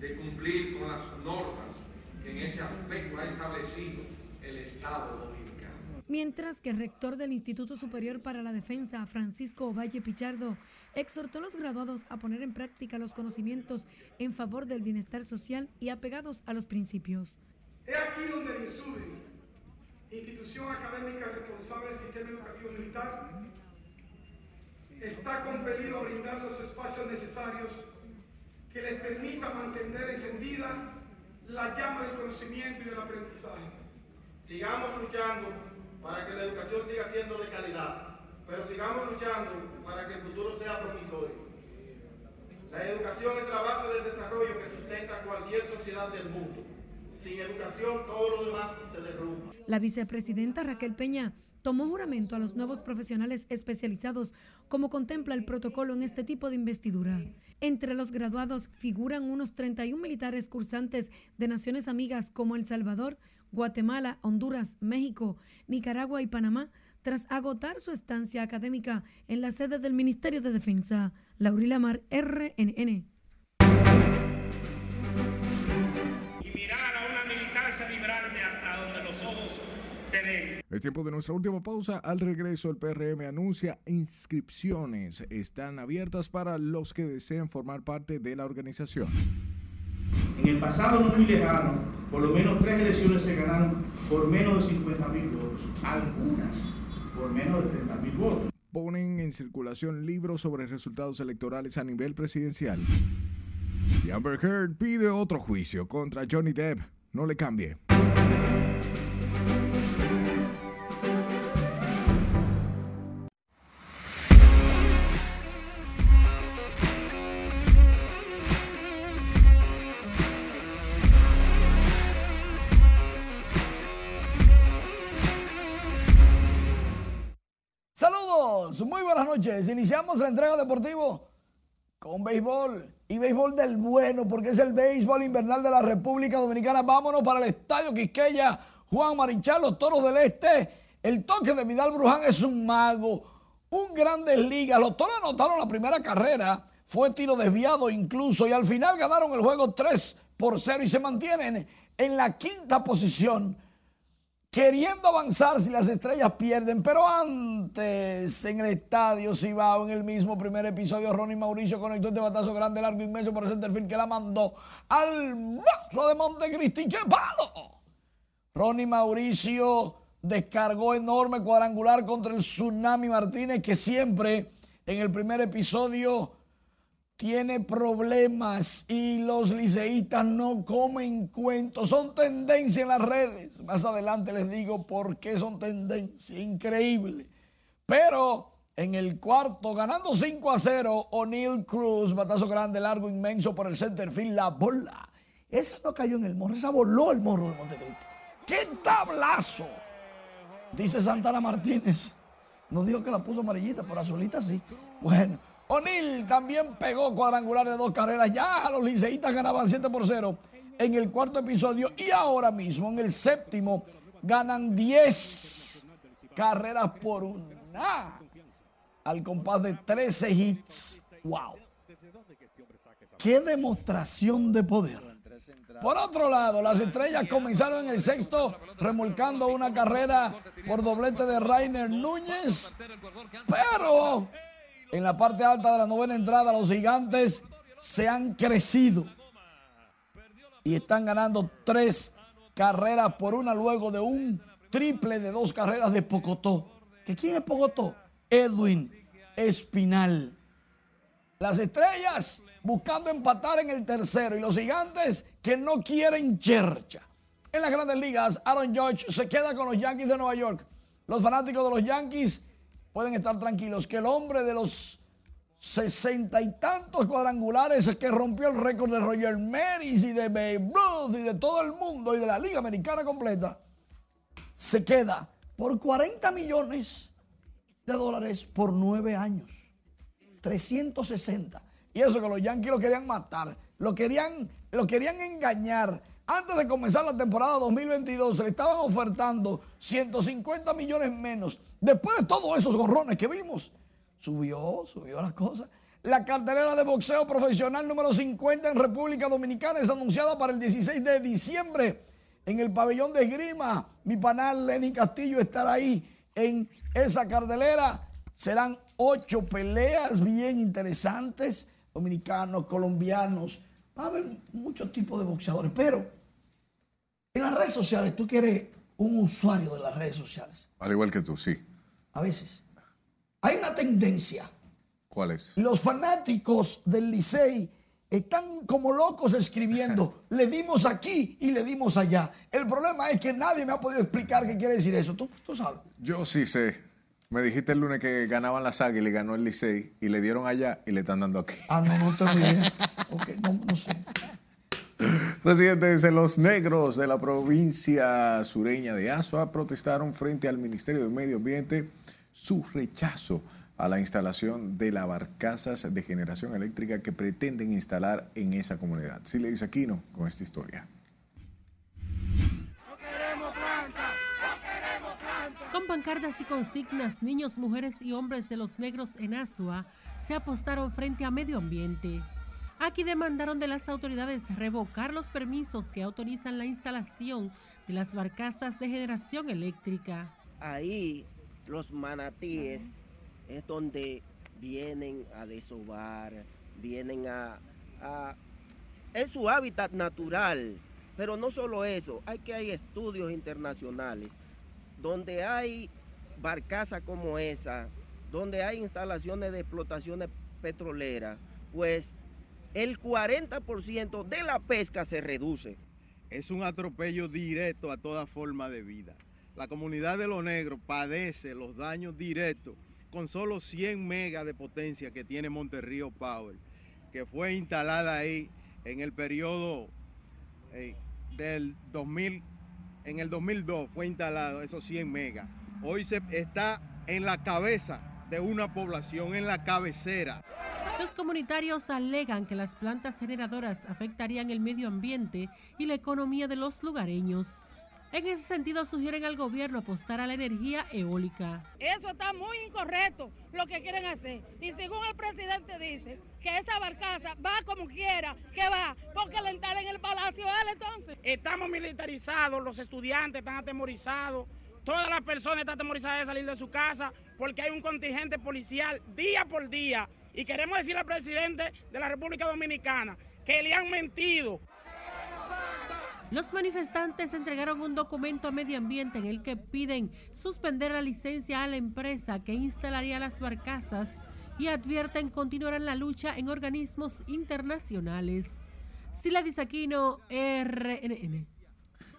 de cumplir con las normas que en ese aspecto ha establecido el Estado dominicano. Mientras que el rector del Instituto Superior para la Defensa, Francisco Valle Pichardo, exhortó a los graduados a poner en práctica los conocimientos en favor del bienestar social y apegados a los principios. Es aquí donde el INSUDE, institución académica responsable del sistema educativo militar, está compelido a brindar los espacios necesarios que les permita mantener encendida la llama del conocimiento y del aprendizaje. Sigamos luchando para que la educación siga siendo de calidad, pero sigamos luchando para que el futuro sea promisorio. La educación es la base del desarrollo que sustenta cualquier sociedad del mundo. Sin educación todo lo demás se derrumba. La vicepresidenta Raquel Peña tomó juramento a los nuevos profesionales especializados como contempla el protocolo en este tipo de investidura. Entre los graduados figuran unos 31 militares cursantes de naciones amigas como El Salvador, Guatemala, Honduras, México, Nicaragua y Panamá, tras agotar su estancia académica en la sede del Ministerio de Defensa. Laurila Mar, RNN. Es tiempo de nuestra última pausa. Al regreso, el PRM anuncia inscripciones. Están abiertas para los que deseen formar parte de la organización. En el pasado no muy lejano, por lo menos tres elecciones se ganaron por menos de 50 mil votos, algunas por menos de 30 mil votos. Ponen en circulación libros sobre resultados electorales a nivel presidencial. Y Amber Heard pide otro juicio contra Johnny Depp. No le cambie. Iniciamos la entrega deportivo con béisbol y béisbol del bueno, porque es el béisbol invernal de la República Dominicana. Vámonos para el Estadio Quisqueya, Juan Marichal, los Toros del Este. El toque de Vidal Bruján es un mago, un grandes ligas. Los Toros anotaron la primera carrera, fue tiro desviado incluso, y al final ganaron el juego 3 por 0 y se mantienen en la quinta posición queriendo avanzar si las estrellas pierden, pero antes en el estadio Cibao, en el mismo primer episodio, Ronnie Mauricio conectó este batazo grande, largo, inmenso por el centerfield que la mandó al monstruo de Montecristi. ¡Qué palo! Ronnie Mauricio descargó enorme cuadrangular contra el Tsunami Martínez, que siempre en el primer episodio tiene problemas y los liceístas no comen cuentos. Son tendencia en las redes. Más adelante les digo por qué son tendencia. Increíble. Pero en el cuarto, ganando 5 a 0, O'Neill Cruz, batazo grande, largo, inmenso por el center field, la bola. Esa no cayó en el morro, esa voló el morro de Montecristo. ¡Qué tablazo! Dice Santana Martínez. No dijo que la puso amarillita, pero azulita sí. Bueno, O'Neill también pegó cuadrangular de dos carreras. Ya los liceístas ganaban 7 por 0 en el cuarto episodio y ahora mismo en el séptimo ganan 10 carreras por una. Al compás de 13 hits. ¡Wow! ¡Qué demostración de poder! Por otro lado, las estrellas comenzaron en el sexto remolcando una carrera por doblete de Rainer Núñez, pero en la parte alta de la novena entrada los gigantes se han crecido y están ganando tres carreras por una luego de un triple de dos carreras de Pocotó. ¿Que quién es Pocotó? Edwin Espinal. Las estrellas buscando empatar en el tercero y los gigantes que no quieren chercha. En las grandes ligas, Aaron George se queda con los Yankees de Nueva York. Los fanáticos de los Yankees pueden estar tranquilos que el hombre de los sesenta y tantos cuadrangulares que rompió el récord de Roger Maris y de Babe Ruth y de todo el mundo y de la liga americana completa, se queda por 40 millones de dólares por nueve años. 360. Y eso que los Yankees lo querían matar, lo querían, lo querían engañar. Antes de comenzar la temporada 2022 se le estaban ofertando 150 millones menos. Después de todos esos gorrones que vimos, subió, subió las cosas. La cartelera de boxeo profesional número 50 en República Dominicana es anunciada para el 16 de diciembre en el pabellón de esgrima. Mi panal Lenny Castillo estará ahí en esa cartelera. Serán ocho peleas bien interesantes dominicanos, colombianos. Va a haber muchos tipos de boxeadores, pero en las redes sociales, tú que eres un usuario de las redes sociales. Al igual que tú, sí. A veces. Hay una tendencia. ¿Cuál es? Los fanáticos del Licey están como locos escribiendo, le dimos aquí y le dimos allá. El problema es que nadie me ha podido explicar qué quiere decir eso. ¿Tú, tú sabes? Yo sí sé. Me dijiste el lunes que ganaban las águilas y ganó el Licey y le dieron allá y le están dando aquí. Ah, no, no tengo idea. ok, no, no sé. Residentes de los negros de la provincia sureña de Asua protestaron frente al Ministerio de Medio Ambiente su rechazo a la instalación de las barcazas de generación eléctrica que pretenden instalar en esa comunidad. Sí le dice Aquino con esta historia. Con pancartas y consignas, niños, mujeres y hombres de los negros en Asua se apostaron frente a medio ambiente. Aquí demandaron de las autoridades revocar los permisos que autorizan la instalación de las barcazas de generación eléctrica. Ahí los manatíes es donde vienen a desovar, vienen a. Es su hábitat natural, pero no solo eso, hay que hay estudios internacionales donde hay barcazas como esa, donde hay instalaciones de explotaciones petroleras, pues el 40% de la pesca se reduce. Es un atropello directo a toda forma de vida. La comunidad de los negros padece los daños directos con solo 100 megas de potencia que tiene Monterrío Power, que fue instalada ahí en el periodo eh, del 2000 en el 2002 fue instalado esos 100 megas. Hoy se está en la cabeza de una población, en la cabecera. Los comunitarios alegan que las plantas generadoras afectarían el medio ambiente y la economía de los lugareños. En ese sentido, sugieren al gobierno apostar a la energía eólica. Eso está muy incorrecto, lo que quieren hacer. Y según el presidente dice que esa barcaza va como quiera, que va, porque le instalan en el palacio él entonces. Estamos militarizados, los estudiantes están atemorizados, todas las personas están atemorizadas de salir de su casa porque hay un contingente policial día por día. Y queremos decirle al presidente de la República Dominicana que le han mentido. Los manifestantes entregaron un documento a medio ambiente en el que piden suspender la licencia a la empresa que instalaría las barcazas y advierten continuarán la lucha en organismos internacionales. Sila Aquino, RNN.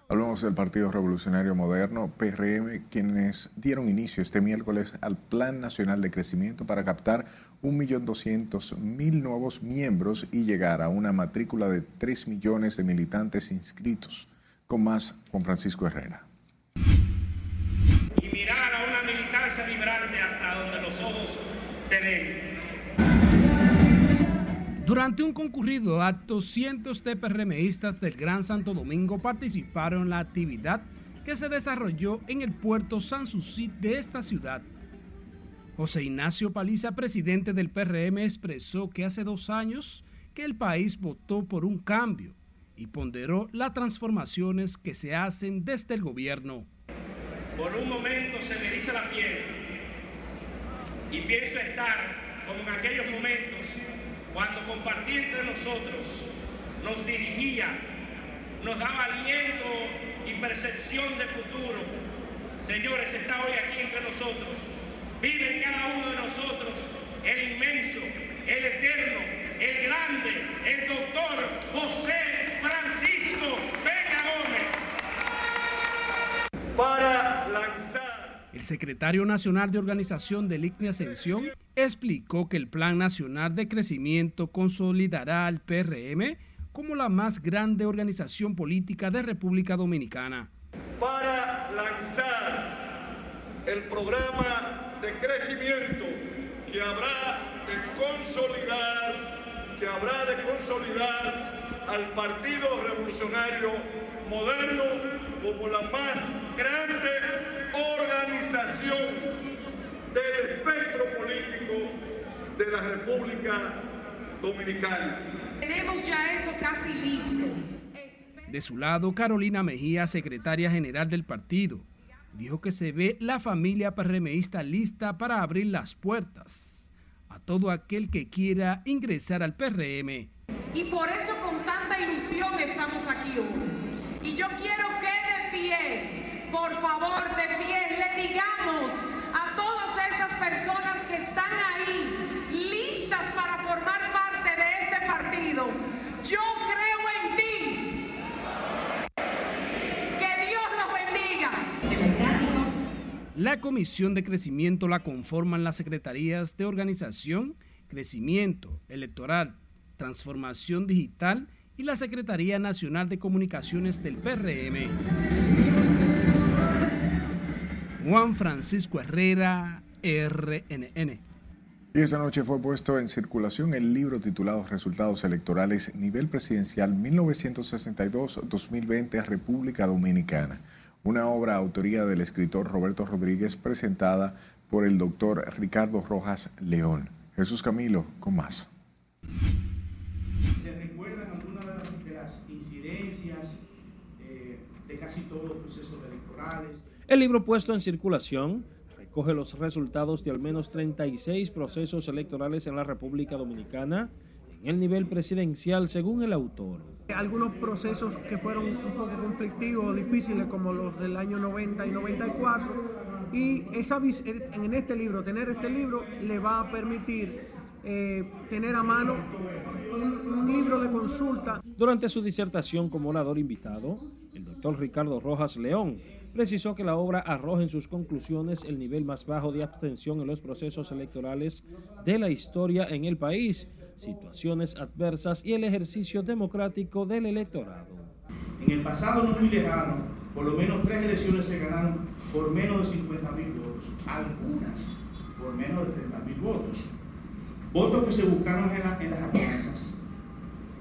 Hablamos del Partido Revolucionario Moderno, PRM, quienes dieron inicio este miércoles al Plan Nacional de Crecimiento para captar 1.200.000 nuevos miembros y llegar a una matrícula de 3 millones de militantes inscritos. Con más, Juan Francisco Herrera. Y mirar a una militancia vibrante hasta donde los ojos te ven. Durante un concurrido acto, cientos de PRMistas del Gran Santo Domingo participaron en la actividad que se desarrolló en el puerto Sanssouci de esta ciudad. José Ignacio Paliza, presidente del PRM, expresó que hace dos años que el país votó por un cambio y ponderó las transformaciones que se hacen desde el gobierno. Por un momento se me dice la piel y pienso estar como en aquellos momentos cuando compartía entre nosotros, nos dirigía, nos daba aliento y percepción de futuro. Señores, está hoy aquí entre nosotros. Vive en cada uno de nosotros el inmenso, el eterno, el grande, el doctor José Francisco Vega Gómez. Para lanzar el secretario nacional de organización del ICNE Ascensión explicó que el Plan Nacional de Crecimiento consolidará al PRM como la más grande organización política de República Dominicana. Para lanzar el programa de crecimiento que habrá de consolidar, que habrá de consolidar al Partido Revolucionario Moderno como la más grande organización del espectro político de la República Dominicana. Tenemos ya eso casi listo. De su lado, Carolina Mejía, secretaria general del partido, dijo que se ve la familia PRMista lista para abrir las puertas a todo aquel que quiera ingresar al PRM. Y por eso con tanta ilusión estamos aquí hoy. Y yo quiero que por favor, de pie, le digamos a todas esas personas que están ahí, listas para formar parte de este partido, yo creo en ti. Que Dios los bendiga. La Comisión de Crecimiento la conforman las Secretarías de Organización, Crecimiento, Electoral, Transformación Digital y la Secretaría Nacional de Comunicaciones del PRM. Juan Francisco Herrera, RNN. Y esta noche fue puesto en circulación el libro titulado Resultados Electorales Nivel Presidencial 1962-2020 República Dominicana, una obra autoría del escritor Roberto Rodríguez presentada por el doctor Ricardo Rojas León. Jesús Camilo, con más. ¿Se recuerdan algunas de las, incidencias eh, de casi todos los procesos electorales? El libro puesto en circulación recoge los resultados de al menos 36 procesos electorales en la República Dominicana en el nivel presidencial, según el autor. Algunos procesos que fueron un poco conflictivos, difíciles, como los del año 90 y 94, y esa, en este libro, tener este libro, le va a permitir eh, tener a mano un, un, libro de consulta. Durante su disertación como orador invitado, el doctor Ricardo Rojas León precisó que la obra arroja en sus conclusiones el nivel más bajo de abstención en los procesos electorales de la historia en el país, situaciones adversas y el ejercicio democrático del electorado. En el pasado no muy lejano, por lo menos tres elecciones se ganaron por menos de 50 mil votos, algunas por menos de 30 mil votos. Votos que se buscaron en, en las alianzas,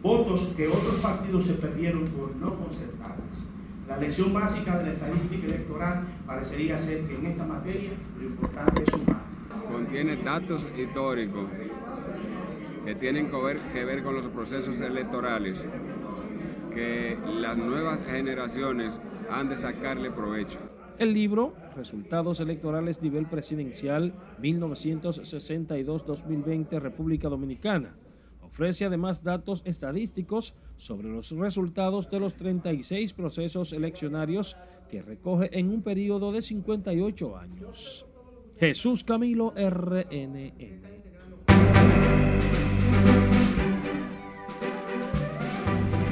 votos que otros partidos se perdieron por no concertadas la lección básica de la estadística electoral parecería ser que en esta materia lo importante es sumar. Contiene datos históricos que tienen que ver, que ver con los procesos electorales que las nuevas generaciones han de sacarle provecho. El libro, Resultados Electorales Nivel Presidencial 1962-2020 República Dominicana, ofrece además datos estadísticos sobre los resultados de los 36 procesos eleccionarios que recoge en un periodo de 58 años. Jesús Camilo RNN.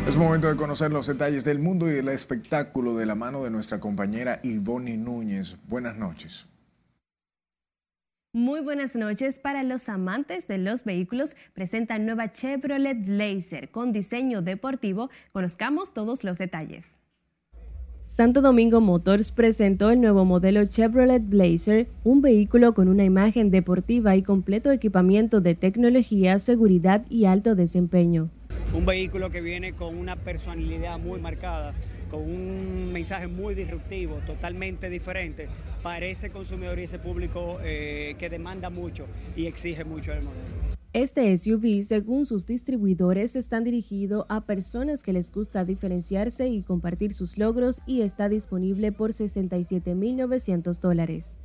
Es momento de conocer los detalles del mundo y del espectáculo de la mano de nuestra compañera Ivonne Núñez. Buenas noches. Muy buenas noches para los amantes de los vehículos. Presenta nueva Chevrolet Blazer con diseño deportivo. Conozcamos todos los detalles. Santo Domingo Motors presentó el nuevo modelo Chevrolet Blazer, un vehículo con una imagen deportiva y completo equipamiento de tecnología, seguridad y alto desempeño. Un vehículo que viene con una personalidad muy marcada, con un mensaje muy disruptivo, totalmente diferente para ese consumidor y ese público eh, que demanda mucho y exige mucho del modelo. Este SUV, según sus distribuidores, está dirigido a personas que les gusta diferenciarse y compartir sus logros y está disponible por 67.900 dólares.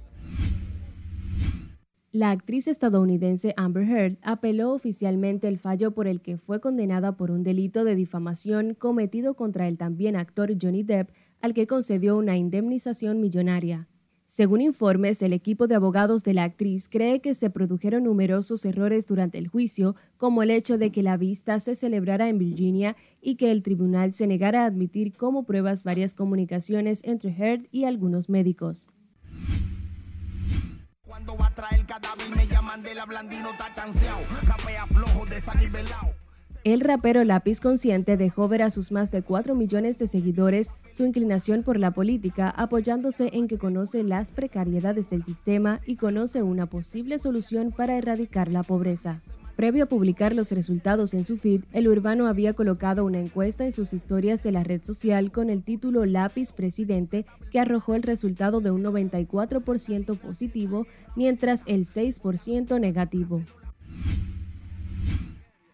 La actriz estadounidense Amber Heard apeló oficialmente el fallo por el que fue condenada por un delito de difamación cometido contra el también actor Johnny Depp, al que concedió una indemnización millonaria. Según informes, el equipo de abogados de la actriz cree que se produjeron numerosos errores durante el juicio, como el hecho de que la vista se celebrara en Virginia y que el tribunal se negara a admitir como pruebas varias comunicaciones entre Heard y algunos médicos. Cuando va a traer cadáver me llaman de la blandino rapea flojo desanivelado. El rapero Lápiz Consciente dejó ver a sus más de 4 millones de seguidores su inclinación por la política, apoyándose en que conoce las precariedades del sistema y conoce una posible solución para erradicar la pobreza. Previo a publicar los resultados en su feed, el urbano había colocado una encuesta en sus historias de la red social con el título Lápiz Presidente, que arrojó el resultado de un 94% positivo, mientras el 6% negativo.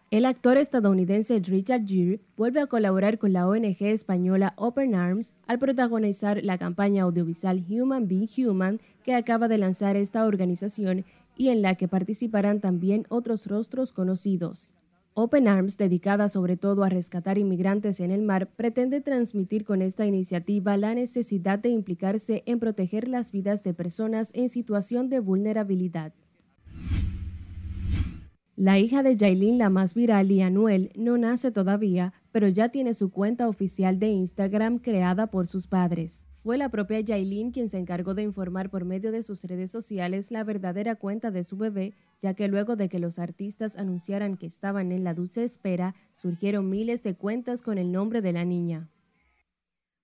El actor estadounidense Richard Gere vuelve a colaborar con la ONG española Open Arms al protagonizar la campaña audiovisual Human Being Human que acaba de lanzar esta organización y en la que participarán también otros rostros conocidos. Open Arms, dedicada sobre todo a rescatar inmigrantes en el mar, pretende transmitir con esta iniciativa la necesidad de implicarse en proteger las vidas de personas en situación de vulnerabilidad. La hija de Jailin, la más viral, y Anuel, no nace todavía, pero ya tiene su cuenta oficial de Instagram creada por sus padres. Fue la propia Yailin quien se encargó de informar por medio de sus redes sociales la verdadera cuenta de su bebé, ya que luego de que los artistas anunciaran que estaban en la dulce espera, surgieron miles de cuentas con el nombre de la niña.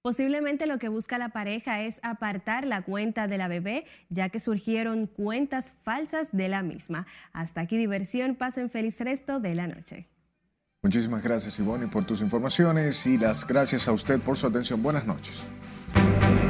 Posiblemente lo que busca la pareja es apartar la cuenta de la bebé, ya que surgieron cuentas falsas de la misma. Hasta aquí diversión, pasen feliz resto de la noche. Muchísimas gracias Ivonne por tus informaciones y las gracias a usted por su atención. Buenas noches. Thank you.